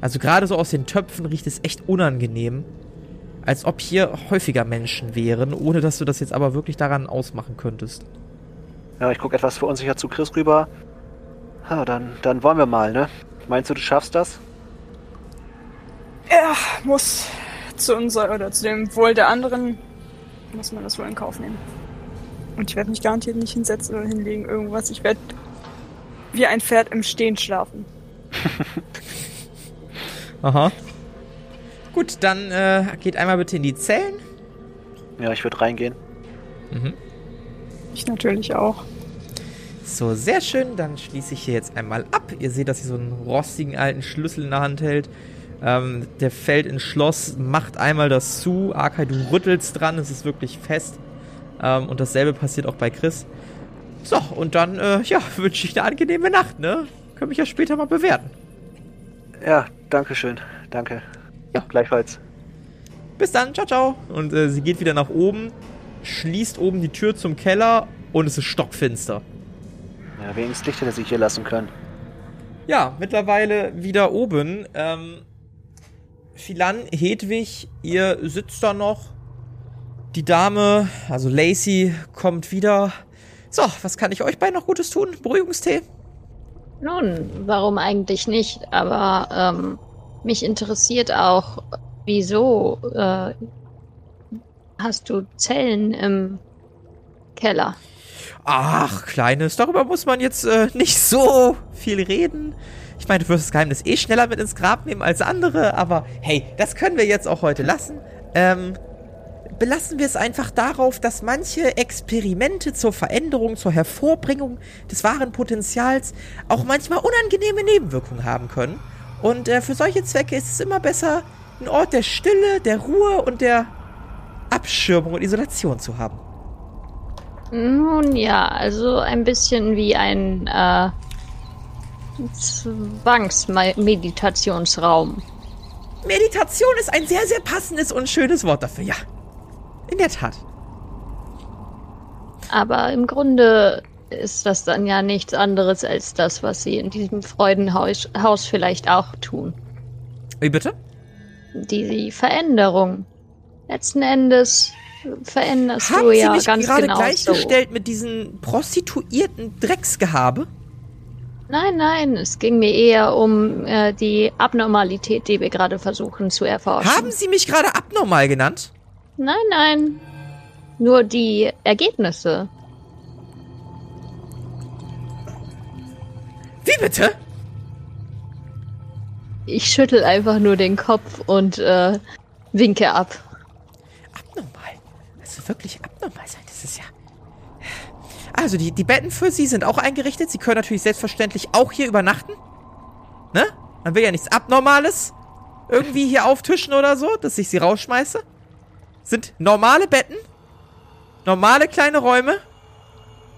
Also gerade so aus den Töpfen riecht es echt unangenehm. Als ob hier häufiger Menschen wären, ohne dass du das jetzt aber wirklich daran ausmachen könntest.
Ja, ich gucke etwas verunsichert zu Chris rüber. Ja, dann, dann wollen wir mal, ne? Meinst du, du schaffst das?
Ja, muss zu unser oder zu dem Wohl der anderen muss man das wohl in Kauf nehmen. Und ich werde mich garantiert nicht hinsetzen oder hinlegen, irgendwas. Ich werde wie ein Pferd im Stehen schlafen.
Aha. Gut, dann äh, geht einmal bitte in die Zellen.
Ja, ich würde reingehen.
Mhm.
Ich natürlich auch.
So, sehr schön. Dann schließe ich hier jetzt einmal ab. Ihr seht, dass sie so einen rostigen alten Schlüssel in der Hand hält. Ähm, der fällt ins Schloss, macht einmal das zu. Arkai, du rüttelst dran, es ist wirklich fest. Ähm, und dasselbe passiert auch bei Chris. So, und dann, äh, ja, wünsche ich eine angenehme Nacht, ne? Können mich ja später mal bewerten.
Ja, danke schön. Danke.
Ja.
Gleichfalls.
Bis dann, ciao, ciao. Und äh, sie geht wieder nach oben, schließt oben die Tür zum Keller und es ist stockfinster.
Ja, wenigstens Licht hätte sich hier lassen können.
Ja, mittlerweile wieder oben. Ähm, Philan, Hedwig, ihr sitzt da noch. Die Dame, also Lacey, kommt wieder. So, was kann ich euch beiden noch Gutes tun? Beruhigungstee?
Nun, warum eigentlich nicht? Aber ähm, mich interessiert auch, wieso äh, hast du Zellen im Keller?
Ach, Kleines, darüber muss man jetzt äh, nicht so viel reden. Ich meine, du wirst das Geheimnis eh schneller mit ins Grab nehmen als andere, aber hey, das können wir jetzt auch heute lassen. Ähm, belassen wir es einfach darauf, dass manche Experimente zur Veränderung, zur Hervorbringung des wahren Potenzials auch manchmal unangenehme Nebenwirkungen haben können. Und äh, für solche Zwecke ist es immer besser, einen Ort der Stille, der Ruhe und der Abschirmung und Isolation zu haben.
Nun ja, also ein bisschen wie ein äh, Zwangsmeditationsraum.
Meditation ist ein sehr, sehr passendes und schönes Wort dafür, ja. In der Tat.
Aber im Grunde ist das dann ja nichts anderes als das, was sie in diesem Freudenhaus Haus vielleicht auch tun.
Wie bitte?
Die Veränderung. Letzten Endes veränderst
Haben
du
Sie
ja
mich
ganz
gerade
genau so.
gleichgestellt mit diesen prostituierten Drecksgehabe?
Nein, nein, es ging mir eher um äh, die Abnormalität, die wir gerade versuchen zu erforschen.
Haben Sie mich gerade abnormal genannt?
Nein, nein. Nur die Ergebnisse.
Wie bitte?
Ich schüttel einfach nur den Kopf und äh, winke ab.
Abnormal. Also wirklich abnormal sein, das ist ja. Also, die, die Betten für Sie sind auch eingerichtet. Sie können natürlich selbstverständlich auch hier übernachten. Ne? Man will ja nichts Abnormales irgendwie hier auftischen oder so, dass ich Sie rausschmeiße. Sind normale Betten. Normale kleine Räume.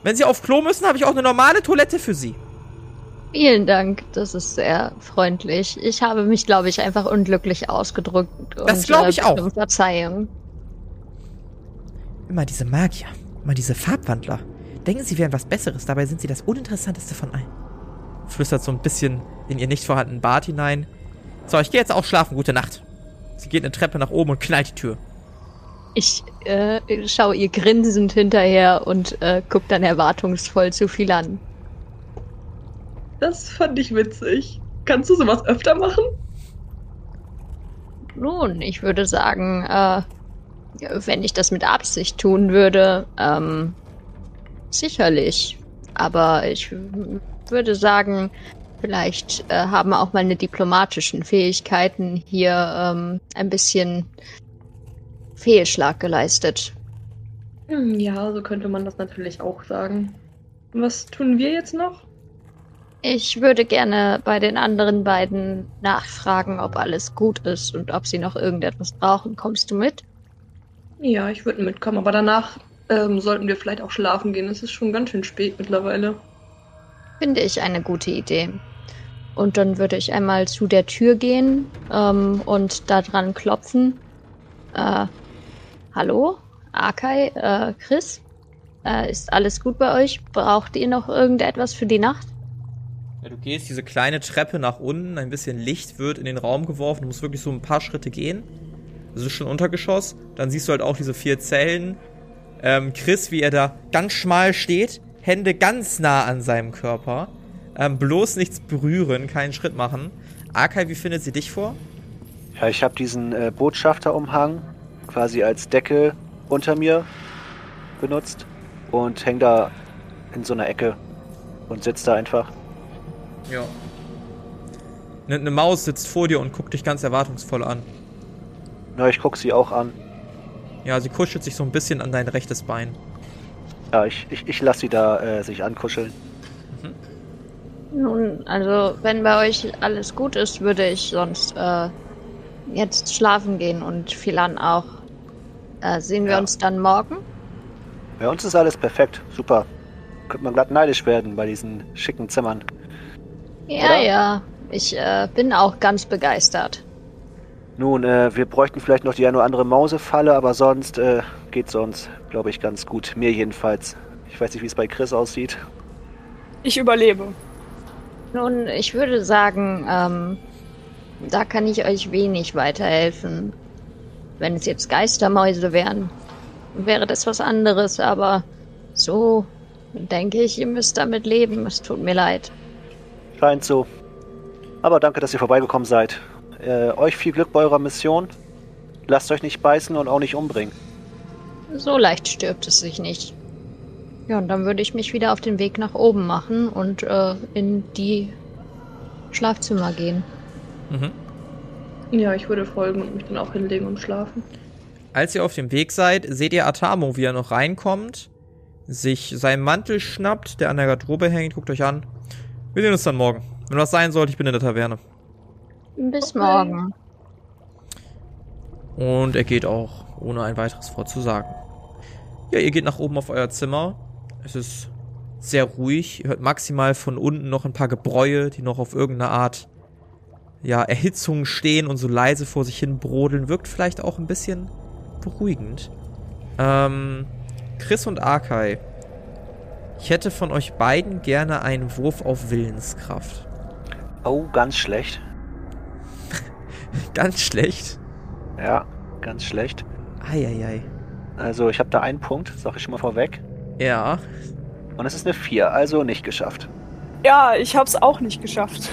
Wenn Sie auf Klo müssen, habe ich auch eine normale Toilette für Sie.
Vielen Dank, das ist sehr freundlich. Ich habe mich, glaube ich, einfach unglücklich ausgedrückt.
Das
und,
glaub
äh,
ich auch.
Verzeihung.
Immer diese Magier. Immer diese Farbwandler. Denken sie wären was Besseres, dabei sind sie das Uninteressanteste von allen. Flüstert so ein bisschen in ihr nicht vorhandenen Bart hinein. So, ich gehe jetzt auch schlafen. Gute Nacht. Sie geht eine Treppe nach oben und knallt die Tür.
Ich äh, schaue ihr grinsend hinterher und äh, guck dann erwartungsvoll zu viel an.
Das fand ich witzig. Kannst du sowas öfter machen?
Nun, ich würde sagen, äh, wenn ich das mit Absicht tun würde, ähm, sicherlich. Aber ich würde sagen, vielleicht äh, haben auch meine diplomatischen Fähigkeiten hier ähm, ein bisschen Fehlschlag geleistet.
Hm, Ja, so könnte man das natürlich auch sagen. Was tun wir jetzt noch?
Ich würde gerne bei den anderen beiden nachfragen, ob alles gut ist und ob sie noch irgendetwas brauchen. Kommst du mit?
Ja, ich würde mitkommen, aber danach ähm, sollten wir vielleicht auch schlafen gehen. Es ist schon ganz schön spät mittlerweile.
Finde ich eine gute Idee. Und dann würde ich einmal zu der Tür gehen ähm, und da dran klopfen. Äh, hallo? Akai? Äh, Chris? Äh, ist alles gut bei euch? Braucht ihr noch irgendetwas für die Nacht?
Ja, du gehst diese kleine Treppe nach unten, ein bisschen Licht wird in den Raum geworfen, du musst wirklich so ein paar Schritte gehen. Das ist schon Untergeschoss. Dann siehst du halt auch diese vier Zellen. Ähm, Chris, wie er da ganz schmal steht, Hände ganz nah an seinem Körper. Ähm, bloß nichts berühren, keinen Schritt machen. Arkai, wie findet sie dich vor?
Ja, ich habe diesen äh, Botschafterumhang quasi als Decke unter mir benutzt und häng da in so einer Ecke und sitze da einfach.
Ja. Eine ne Maus sitzt vor dir und guckt dich ganz erwartungsvoll an.
Ja, ich guck sie auch an.
Ja, sie kuschelt sich so ein bisschen an dein rechtes Bein.
Ja, ich, ich, ich lasse sie da äh, sich ankuscheln.
Nun, also wenn bei euch alles gut ist, würde ich sonst äh, jetzt schlafen gehen und Philan auch. Äh, sehen wir
Ja.
uns dann morgen?
Bei uns ist alles perfekt. Super. Könnte man glatt neidisch werden bei diesen schicken Zimmern.
Ja,
Oder?
ja. Ich äh, bin auch ganz begeistert.
Nun, äh, wir bräuchten vielleicht noch die eine oder andere Mausefalle, aber sonst äh, geht's uns, glaube ich, ganz gut. Mir jedenfalls. Ich weiß nicht, wie es bei Chris aussieht.
Ich überlebe.
Nun, ich würde sagen, ähm, da kann ich euch wenig weiterhelfen. Wenn es jetzt Geistermäuse wären, wäre das was anderes, aber so denke ich, ihr müsst damit leben. Es tut mir leid.
Scheint so. Aber danke, dass ihr vorbeigekommen seid. Äh, euch viel Glück bei eurer Mission. Lasst euch nicht beißen und auch nicht umbringen.
So leicht stirbt es sich nicht. Ja, und dann würde ich mich wieder auf den Weg nach oben machen und äh, in die Schlafzimmer gehen.
Mhm.
Ja, ich würde folgen und mich dann auch hinlegen und schlafen.
Als ihr auf dem Weg seid, seht ihr Atamo, wie er noch reinkommt, sich seinen Mantel schnappt, der an der Garderobe hängt, guckt euch an. Wir sehen uns dann morgen. Wenn was sein sollte, ich bin in der Taverne.
Bis morgen.
Und er geht auch, ohne ein weiteres Wort zu sagen. Ja, ihr geht nach oben auf euer Zimmer. Es ist sehr ruhig. Ihr hört maximal von unten noch ein paar Gebräue, die noch auf irgendeine Art, ja, Erhitzung stehen und so leise vor sich hin brodeln. Wirkt vielleicht auch ein bisschen beruhigend. Ähm, Chris und Arkai. Ich hätte von euch beiden gerne einen Wurf auf Willenskraft.
Oh, ganz schlecht.
Ganz schlecht.
Ja, ganz schlecht.
Eieiei.
Also, ich habe da einen Punkt, sag ich schon mal vorweg.
Ja,
Und es ist eine 4, also nicht geschafft.
Ja, ich hab's auch nicht geschafft.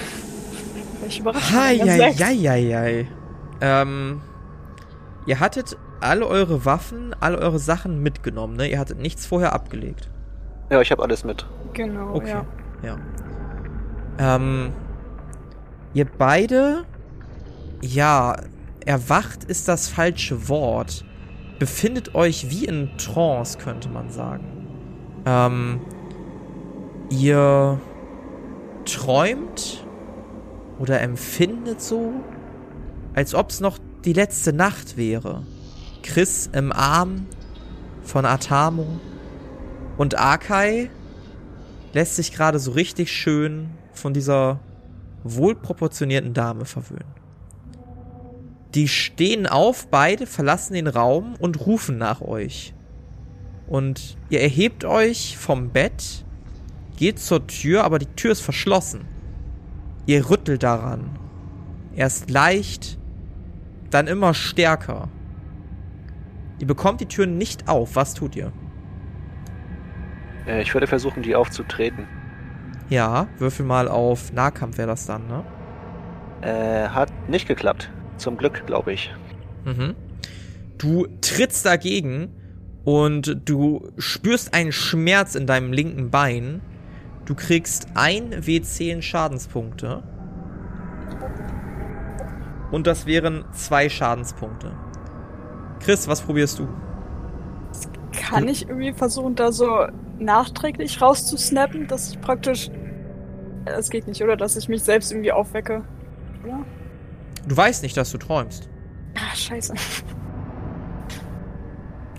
Ich überrascht
Heieieiei. Ähm, ihr hattet alle eure Waffen, alle eure Sachen mitgenommen, ne? Ihr hattet nichts vorher abgelegt.
Ja, ich habe alles mit.
Genau,
Okay.
ja.
Ja. Ähm, ihr beide, ja, erwacht ist das falsche Wort. Befindet euch wie in Trance, könnte man sagen. Ähm, ihr träumt oder empfindet so, als ob es noch die letzte Nacht wäre. Chris im Arm von Atamo und Akai lässt sich gerade so richtig schön von dieser wohlproportionierten Dame verwöhnen. Die stehen auf, beide verlassen den Raum und rufen nach euch. Und ihr erhebt euch vom Bett, geht zur Tür, aber die Tür ist verschlossen. Ihr rüttelt daran. Erst leicht, dann immer stärker. Ihr bekommt die Tür nicht auf. Was tut ihr?
Äh, ich würde versuchen, die aufzutreten.
Ja, würfel mal auf Nahkampf wäre das dann, ne?
Äh, hat nicht geklappt. Zum Glück, glaube ich.
Mhm. Du trittst dagegen und du spürst einen Schmerz in deinem linken Bein. Du kriegst ein W10 Schadenspunkte. Und das wären zwei Schadenspunkte. Chris, was probierst du?
Kann ich irgendwie versuchen, da so nachträglich rauszusnappen, dass ich praktisch. Äh, Das geht nicht, oder? Dass ich mich selbst irgendwie aufwecke. Oder?
Du weißt nicht, dass du träumst.
Ah, scheiße.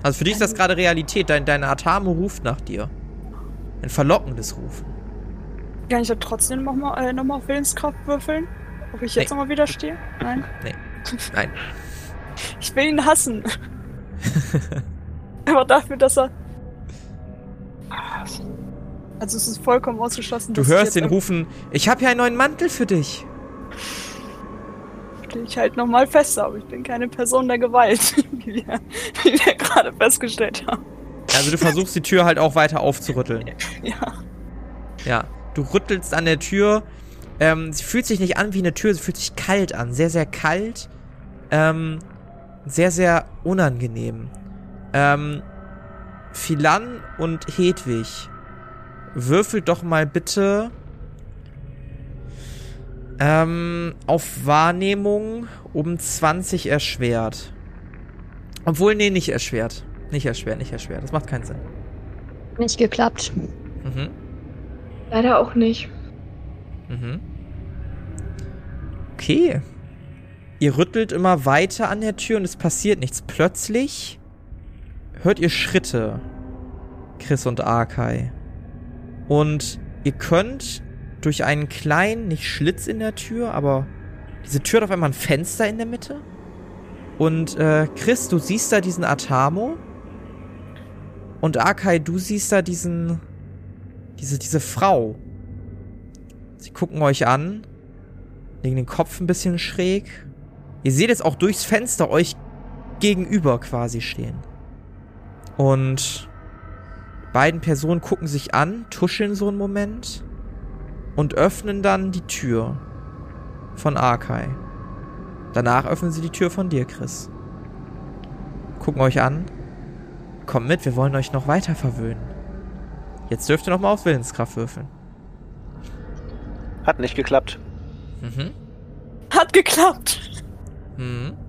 Also für dich ist das gerade Realität. Dein, dein Atamo ruft nach dir. Ein verlockendes Rufen.
Kann ich da trotzdem nochmal äh, noch mal auf Willenskraft würfeln? Ob ich jetzt
Nee.
nochmal widerstehe? Nein.
Nein.
Ich will ihn hassen. Aber dafür, dass er. Also es ist vollkommen ausgeschlossen.
Du hörst den rufen, ich habe hier einen neuen Mantel für dich.
stehe ich halt nochmal fest, aber ich bin keine Person der Gewalt, wie wir, wie wir gerade festgestellt haben.
Also du versuchst die Tür halt auch weiter aufzurütteln.
Ja.
Ja, du rüttelst an der Tür. Ähm, sie fühlt sich nicht an wie eine Tür, sie fühlt sich kalt an. Sehr, sehr kalt. Ähm, sehr, sehr unangenehm. Ähm, Philan und Hedwig, würfelt doch mal bitte ähm, auf Wahrnehmung um 20 erschwert. Obwohl, nee, nicht erschwert. Nicht erschwert, nicht erschwert. Das macht keinen Sinn.
Nicht geklappt.
Mhm.
Leider auch nicht.
Mhm. Okay. Ihr rüttelt immer weiter an der Tür und es passiert nichts. Plötzlich hört ihr Schritte, Chris und Arkai. Und ihr könnt durch einen kleinen, nicht Schlitz in der Tür, aber diese Tür hat auf einmal ein Fenster in der Mitte. Und äh, Chris, du siehst da diesen Atamo. Und Arkai, du siehst da diesen, diese, diese Frau. Sie gucken euch an, legen den Kopf ein bisschen schräg. Ihr seht es auch durchs Fenster euch gegenüber quasi stehen. Und beiden Personen gucken sich an, tuscheln so einen Moment und öffnen dann die Tür von Arkai. Danach öffnen sie die Tür von dir, Chris. Gucken euch an. Kommt mit, wir wollen euch noch weiter verwöhnen. Jetzt dürft ihr noch mal auf Willenskraft würfeln.
Hat nicht geklappt.
Mhm.
Hat geklappt.
Mhm.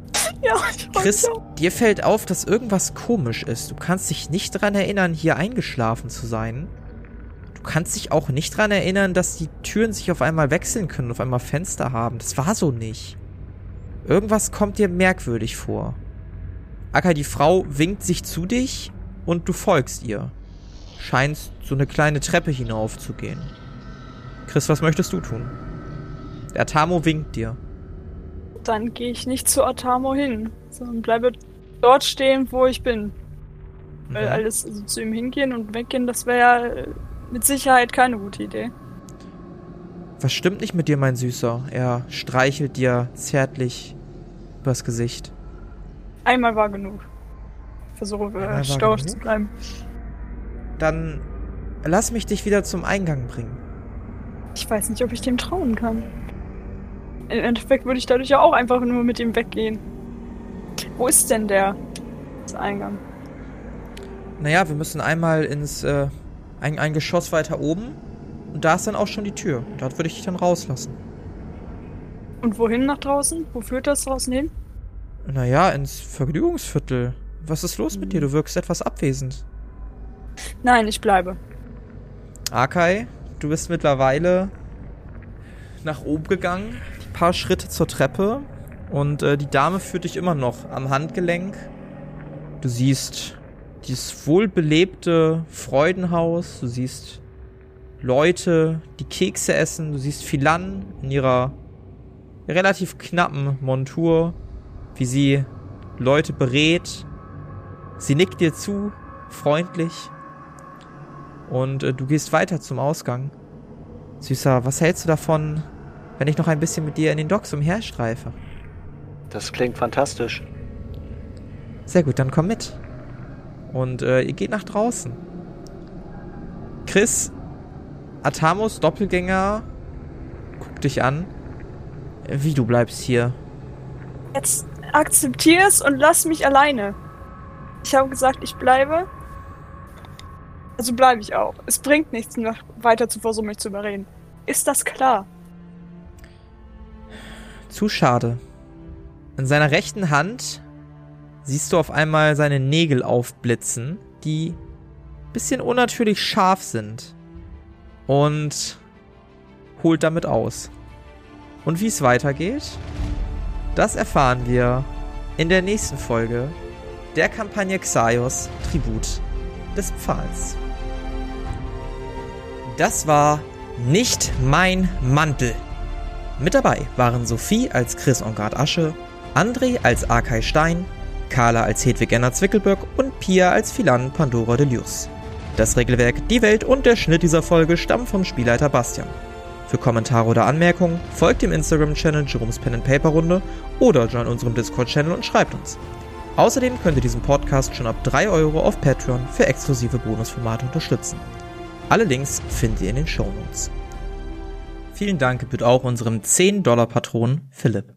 Ja, ich weiß
Chris,
auch.
dir fällt auf, dass irgendwas komisch ist. Du kannst dich nicht daran erinnern, hier eingeschlafen zu sein. Du kannst dich auch nicht daran erinnern, dass die Türen sich auf einmal wechseln können, auf einmal Fenster haben. Das war so nicht. Irgendwas kommt dir merkwürdig vor. Akka, die Frau winkt sich zu dich und du folgst ihr. Scheinst so eine kleine Treppe hinauf zu gehen. Chris, was möchtest du tun? Der Tamo winkt dir.
Dann gehe ich nicht zu Atamo hin, sondern bleibe dort stehen, wo ich bin. Weil
Mhm.
alles also zu ihm hingehen und weggehen, das wäre ja äh, mit Sicherheit keine gute Idee.
Was stimmt nicht mit dir, mein Süßer? Er streichelt dir zärtlich übers Gesicht.
Einmal war genug. Ich versuche
genug?
zu bleiben.
Dann lass mich dich wieder zum Eingang bringen.
Ich weiß nicht, ob ich dem trauen kann. Im Endeffekt würde ich dadurch ja auch einfach nur mit ihm weggehen. Wo ist denn der Eingang?
Naja, wir müssen einmal ins äh, ein, ein Geschoss weiter oben. Und da ist dann auch schon die Tür. Dort würde ich dich dann rauslassen.
Und wohin nach draußen? Wo führt das draußen hin?
Naja, ins Vergnügungsviertel. Was ist los mit dir? Du wirkst etwas abwesend.
Nein, ich bleibe.
Akai, du bist mittlerweile nach oben gegangen, ein paar Schritte zur Treppe und äh, die Dame führt dich immer noch am Handgelenk. Du siehst dieses wohlbelebte Freudenhaus, du siehst Leute, die Kekse essen, du siehst Philan in ihrer relativ knappen Montur, wie sie Leute berät. Sie nickt dir zu, freundlich. Und äh, du gehst weiter zum Ausgang. Süßer, was hältst du davon, wenn ich noch ein bisschen mit dir in den Docks umherstreife?
Das klingt fantastisch.
Sehr gut, dann komm mit. Und äh, ihr geht nach draußen. Chris, Atamos Doppelgänger, guck dich an. Wie du bleibst hier.
Jetzt akzeptier's und lass mich alleine. Ich habe gesagt, ich bleibe. Also bleibe ich auch. Es bringt nichts, noch weiter zu versuchen, mich zu überreden. Ist das klar?
Zu schade. In seiner rechten Hand siehst du auf einmal seine Nägel aufblitzen, die bisschen unnatürlich scharf sind. Und holt damit aus. Und wie es weitergeht, das erfahren wir in der nächsten Folge der Kampagne Xaios Tribut des Pfahls. Das war nicht mein Mantel. Mit dabei waren Sophie als Chris Ongard Asche, André als Arkay Stein, Carla als Hedwig Enna Zwickelböck und Pia als Philan Pandora de Lius. Das Regelwerk, die Welt und der Schnitt dieser Folge stammen vom Spielleiter Bastian. Für Kommentare oder Anmerkungen folgt dem Instagram-Channel Jerome's Pen and Paper Runde oder join unserem Discord-Channel und schreibt uns. Außerdem könnt ihr diesen Podcast schon ab 3 Euro auf Patreon für exklusive Bonusformate unterstützen. Alle Links findet ihr in den Show Notes. Vielen Dank gebührt auch unserem 10-Dollar-Patron Philipp.